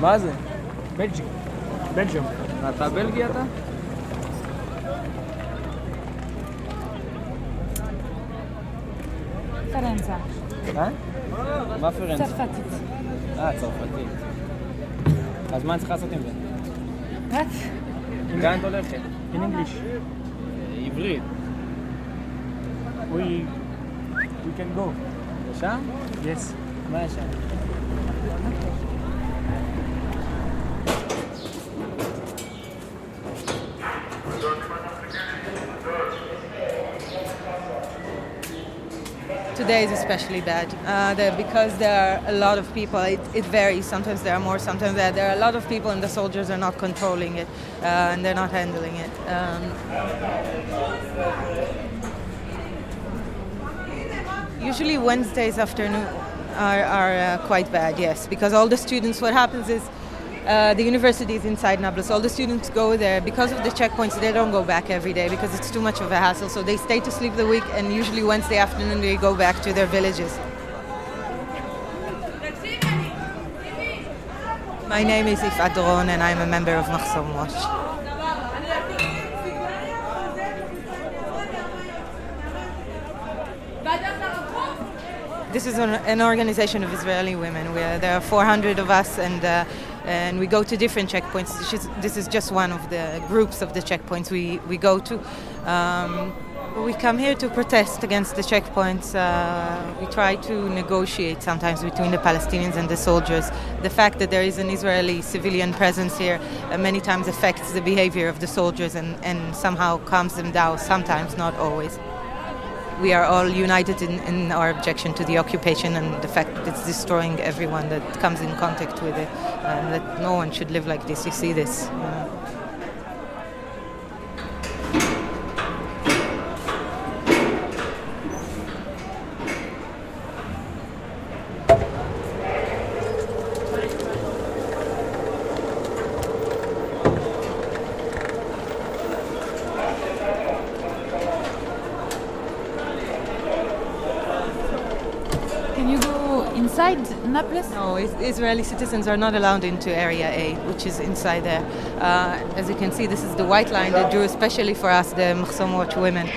מה זה? בלג'יום. בלג'יום. אתה בלגי אתה? פרנצה. אה? מה פרנס? צרפתית. אה, צרפתית. אז מה אני צריך לעשות עם זה? What? לאן את הולכת? In English. עברית. We we can go. שם? Yes. מה יש שם? Today is especially bad uh, because there are a lot of people. It, it varies. Sometimes there are more, sometimes there, there are a lot of people, and the soldiers are not controlling it uh, and they're not handling it. Um, usually Wednesdays afternoon are, are uh, quite bad, yes, because all the students. What happens is. Uh, the university is inside Nablus. All the students go there because of the checkpoints. They don't go back every day because it's too much of a hassle. So they stay to sleep the week, and usually Wednesday afternoon they go back to their villages. My name is Ifat Doron, and I'm a member of Mahsom Watch. This is an, an organization of Israeli women. Are, there are 400 of us, and uh, and we go to different checkpoints. This is, this is just one of the groups of the checkpoints we, we go to. Um, we come here to protest against the checkpoints. Uh, we try to negotiate sometimes between the Palestinians and the soldiers. The fact that there is an Israeli civilian presence here uh, many times affects the behavior of the soldiers and, and somehow calms them down, sometimes, not always we are all united in, in, our objection to the occupation and the fact that it's destroying everyone that comes in contact with it, and that no one should live like this. You see this. You know. Can you go inside Nablus? No, Israeli citizens are not allowed into Area A, which is inside there. Uh, as you can see, this is the white line that drew especially for us, the Mahsom Watch women,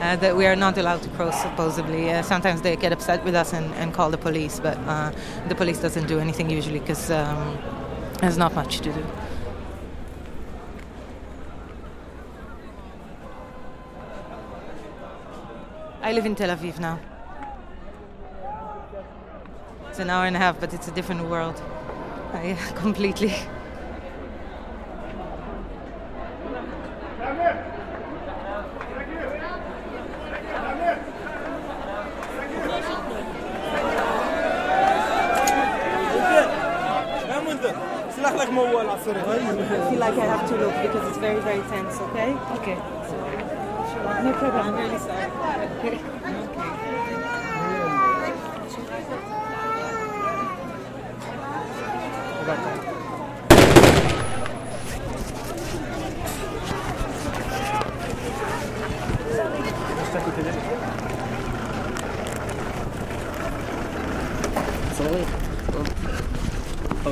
uh, that we are not allowed to cross, supposedly. Uh, sometimes they get upset with us and, and call the police, but uh, the police doesn't do anything usually because um, there's not much to do. I live in Tel Aviv now. It's an hour and a half, but it's a different world. I, completely. I feel like I have to look because it's very, very tense, okay? Okay. No problem. I'm really sorry. Juste à côté d'elle. C'est Oh.